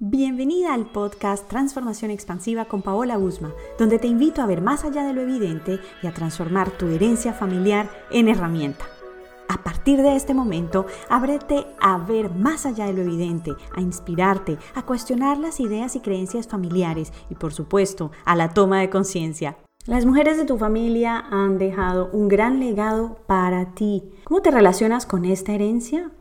Bienvenida al podcast Transformación Expansiva con Paola Guzma, donde te invito a ver más allá de lo evidente y a transformar tu herencia familiar en herramienta. A partir de este momento, ábrete a ver más allá de lo evidente, a inspirarte, a cuestionar las ideas y creencias familiares y, por supuesto, a la toma de conciencia. Las mujeres de tu familia han dejado un gran legado para ti. ¿Cómo te relacionas con esta herencia?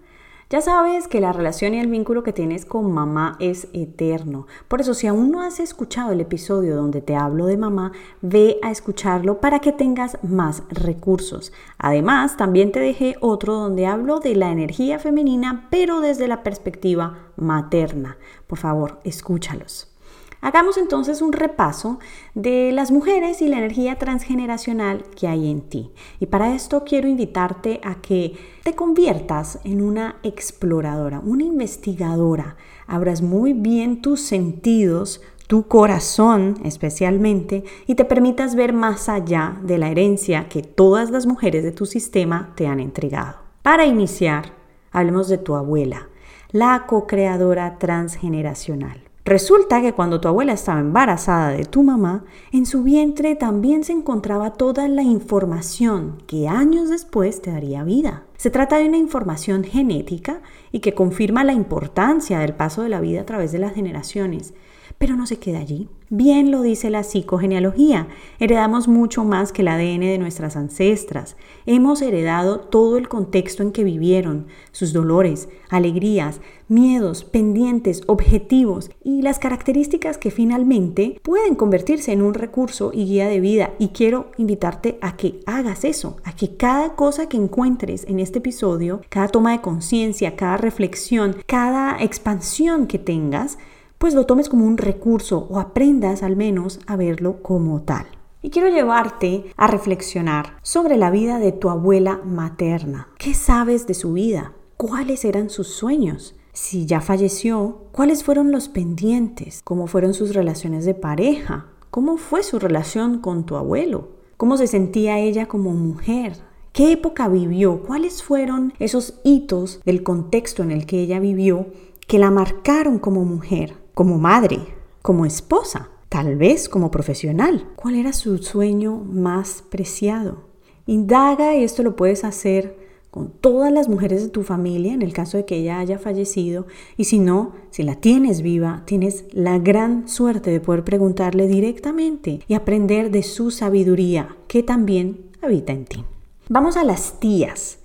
Ya sabes que la relación y el vínculo que tienes con mamá es eterno. Por eso, si aún no has escuchado el episodio donde te hablo de mamá, ve a escucharlo para que tengas más recursos. Además, también te dejé otro donde hablo de la energía femenina, pero desde la perspectiva materna. Por favor, escúchalos. Hagamos entonces un repaso de las mujeres y la energía transgeneracional que hay en ti. Y para esto quiero invitarte a que te conviertas en una exploradora, una investigadora. Abras muy bien tus sentidos, tu corazón especialmente, y te permitas ver más allá de la herencia que todas las mujeres de tu sistema te han entregado. Para iniciar, hablemos de tu abuela, la co-creadora transgeneracional. Resulta que cuando tu abuela estaba embarazada de tu mamá, en su vientre también se encontraba toda la información que años después te daría vida. Se trata de una información genética y que confirma la importancia del paso de la vida a través de las generaciones. Pero no se queda allí. Bien lo dice la psicogenealogía, heredamos mucho más que el ADN de nuestras ancestras. Hemos heredado todo el contexto en que vivieron, sus dolores, alegrías, miedos, pendientes, objetivos y las características que finalmente pueden convertirse en un recurso y guía de vida. Y quiero invitarte a que hagas eso, a que cada cosa que encuentres en este episodio, cada toma de conciencia, cada reflexión, cada expansión que tengas, pues lo tomes como un recurso o aprendas al menos a verlo como tal. Y quiero llevarte a reflexionar sobre la vida de tu abuela materna. ¿Qué sabes de su vida? ¿Cuáles eran sus sueños? Si ya falleció, ¿cuáles fueron los pendientes? ¿Cómo fueron sus relaciones de pareja? ¿Cómo fue su relación con tu abuelo? ¿Cómo se sentía ella como mujer? ¿Qué época vivió? ¿Cuáles fueron esos hitos del contexto en el que ella vivió que la marcaron como mujer? Como madre, como esposa, tal vez como profesional. ¿Cuál era su sueño más preciado? Indaga y esto lo puedes hacer con todas las mujeres de tu familia en el caso de que ella haya fallecido y si no, si la tienes viva, tienes la gran suerte de poder preguntarle directamente y aprender de su sabiduría que también habita en ti. Vamos a las tías.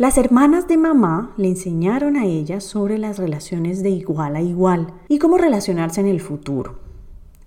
Las hermanas de mamá le enseñaron a ella sobre las relaciones de igual a igual y cómo relacionarse en el futuro.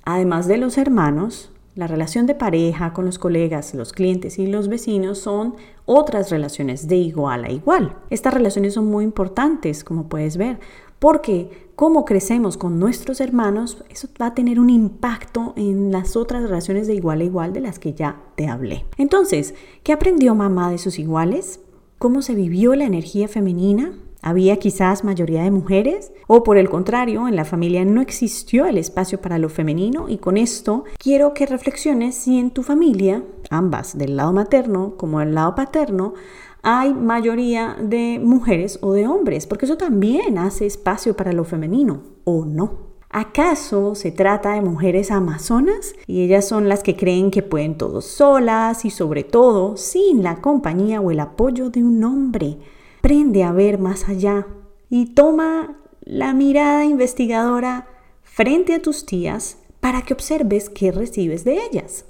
Además de los hermanos, la relación de pareja con los colegas, los clientes y los vecinos son otras relaciones de igual a igual. Estas relaciones son muy importantes, como puedes ver, porque cómo crecemos con nuestros hermanos, eso va a tener un impacto en las otras relaciones de igual a igual de las que ya te hablé. Entonces, ¿qué aprendió mamá de sus iguales? Cómo se vivió la energía femenina. ¿Había quizás mayoría de mujeres? ¿O por el contrario, en la familia no existió el espacio para lo femenino? Y con esto quiero que reflexiones si en tu familia, ambas, del lado materno como del lado paterno, hay mayoría de mujeres o de hombres, porque eso también hace espacio para lo femenino, ¿o no? ¿Acaso se trata de mujeres amazonas? Y ellas son las que creen que pueden todo solas y sobre todo sin la compañía o el apoyo de un hombre. Prende a ver más allá y toma la mirada investigadora frente a tus tías para que observes qué recibes de ellas.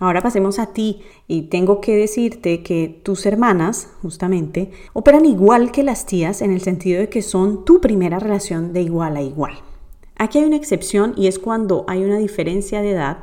Ahora pasemos a ti y tengo que decirte que tus hermanas, justamente, operan igual que las tías en el sentido de que son tu primera relación de igual a igual. Aquí hay una excepción y es cuando hay una diferencia de edad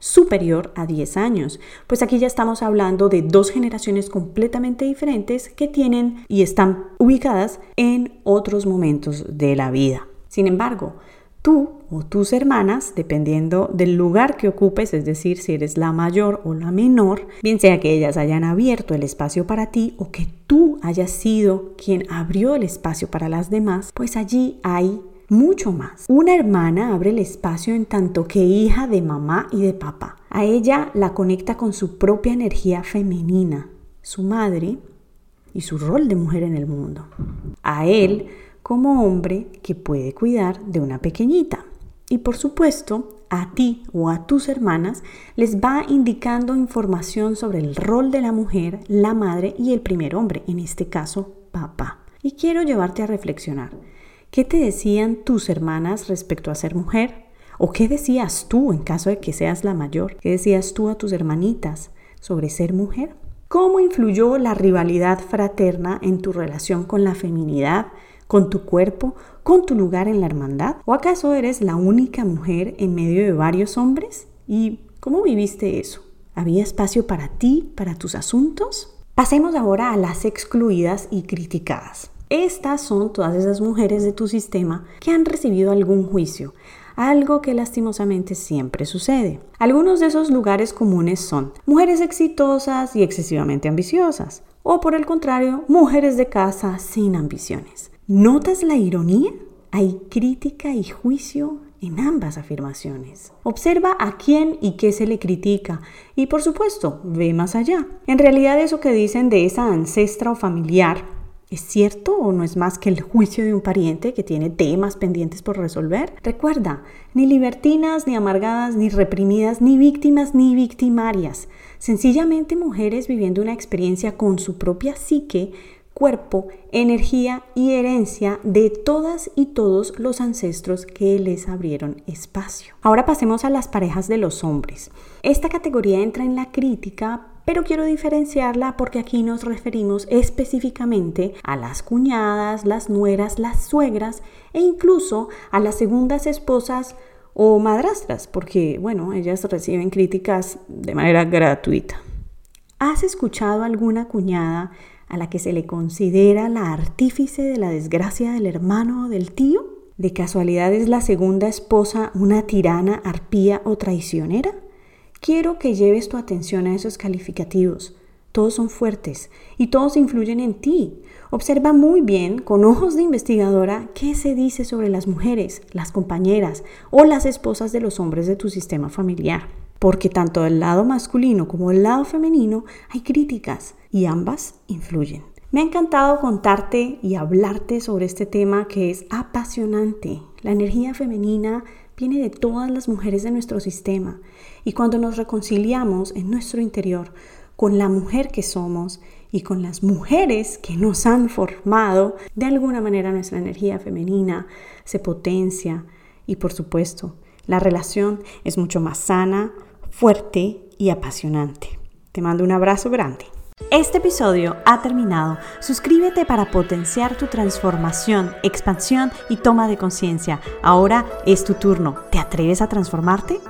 superior a 10 años, pues aquí ya estamos hablando de dos generaciones completamente diferentes que tienen y están ubicadas en otros momentos de la vida. Sin embargo, tú o tus hermanas, dependiendo del lugar que ocupes, es decir, si eres la mayor o la menor, bien sea que ellas hayan abierto el espacio para ti o que tú hayas sido quien abrió el espacio para las demás, pues allí hay mucho más. Una hermana abre el espacio en tanto que hija de mamá y de papá. A ella la conecta con su propia energía femenina, su madre y su rol de mujer en el mundo. A él como hombre que puede cuidar de una pequeñita. Y por supuesto, a ti o a tus hermanas les va indicando información sobre el rol de la mujer, la madre y el primer hombre, en este caso, papá. Y quiero llevarte a reflexionar. ¿Qué te decían tus hermanas respecto a ser mujer? ¿O qué decías tú en caso de que seas la mayor? ¿Qué decías tú a tus hermanitas sobre ser mujer? ¿Cómo influyó la rivalidad fraterna en tu relación con la feminidad, con tu cuerpo, con tu lugar en la hermandad? ¿O acaso eres la única mujer en medio de varios hombres? ¿Y cómo viviste eso? ¿Había espacio para ti, para tus asuntos? Pasemos ahora a las excluidas y criticadas. Estas son todas esas mujeres de tu sistema que han recibido algún juicio, algo que lastimosamente siempre sucede. Algunos de esos lugares comunes son mujeres exitosas y excesivamente ambiciosas, o por el contrario, mujeres de casa sin ambiciones. ¿Notas la ironía? Hay crítica y juicio en ambas afirmaciones. Observa a quién y qué se le critica y por supuesto, ve más allá. En realidad eso que dicen de esa ancestra o familiar ¿Es cierto o no es más que el juicio de un pariente que tiene temas pendientes por resolver? Recuerda, ni libertinas, ni amargadas, ni reprimidas, ni víctimas, ni victimarias. Sencillamente mujeres viviendo una experiencia con su propia psique, cuerpo, energía y herencia de todas y todos los ancestros que les abrieron espacio. Ahora pasemos a las parejas de los hombres. Esta categoría entra en la crítica pero quiero diferenciarla porque aquí nos referimos específicamente a las cuñadas, las nueras, las suegras e incluso a las segundas esposas o madrastras, porque bueno, ellas reciben críticas de manera gratuita. ¿Has escuchado alguna cuñada a la que se le considera la artífice de la desgracia del hermano o del tío? ¿De casualidad es la segunda esposa una tirana, arpía o traicionera? Quiero que lleves tu atención a esos calificativos. Todos son fuertes y todos influyen en ti. Observa muy bien, con ojos de investigadora, qué se dice sobre las mujeres, las compañeras o las esposas de los hombres de tu sistema familiar. Porque tanto del lado masculino como del lado femenino hay críticas y ambas influyen. Me ha encantado contarte y hablarte sobre este tema que es apasionante. La energía femenina viene de todas las mujeres de nuestro sistema. Y cuando nos reconciliamos en nuestro interior con la mujer que somos y con las mujeres que nos han formado, de alguna manera nuestra energía femenina se potencia y por supuesto la relación es mucho más sana, fuerte y apasionante. Te mando un abrazo grande. Este episodio ha terminado. Suscríbete para potenciar tu transformación, expansión y toma de conciencia. Ahora es tu turno. ¿Te atreves a transformarte?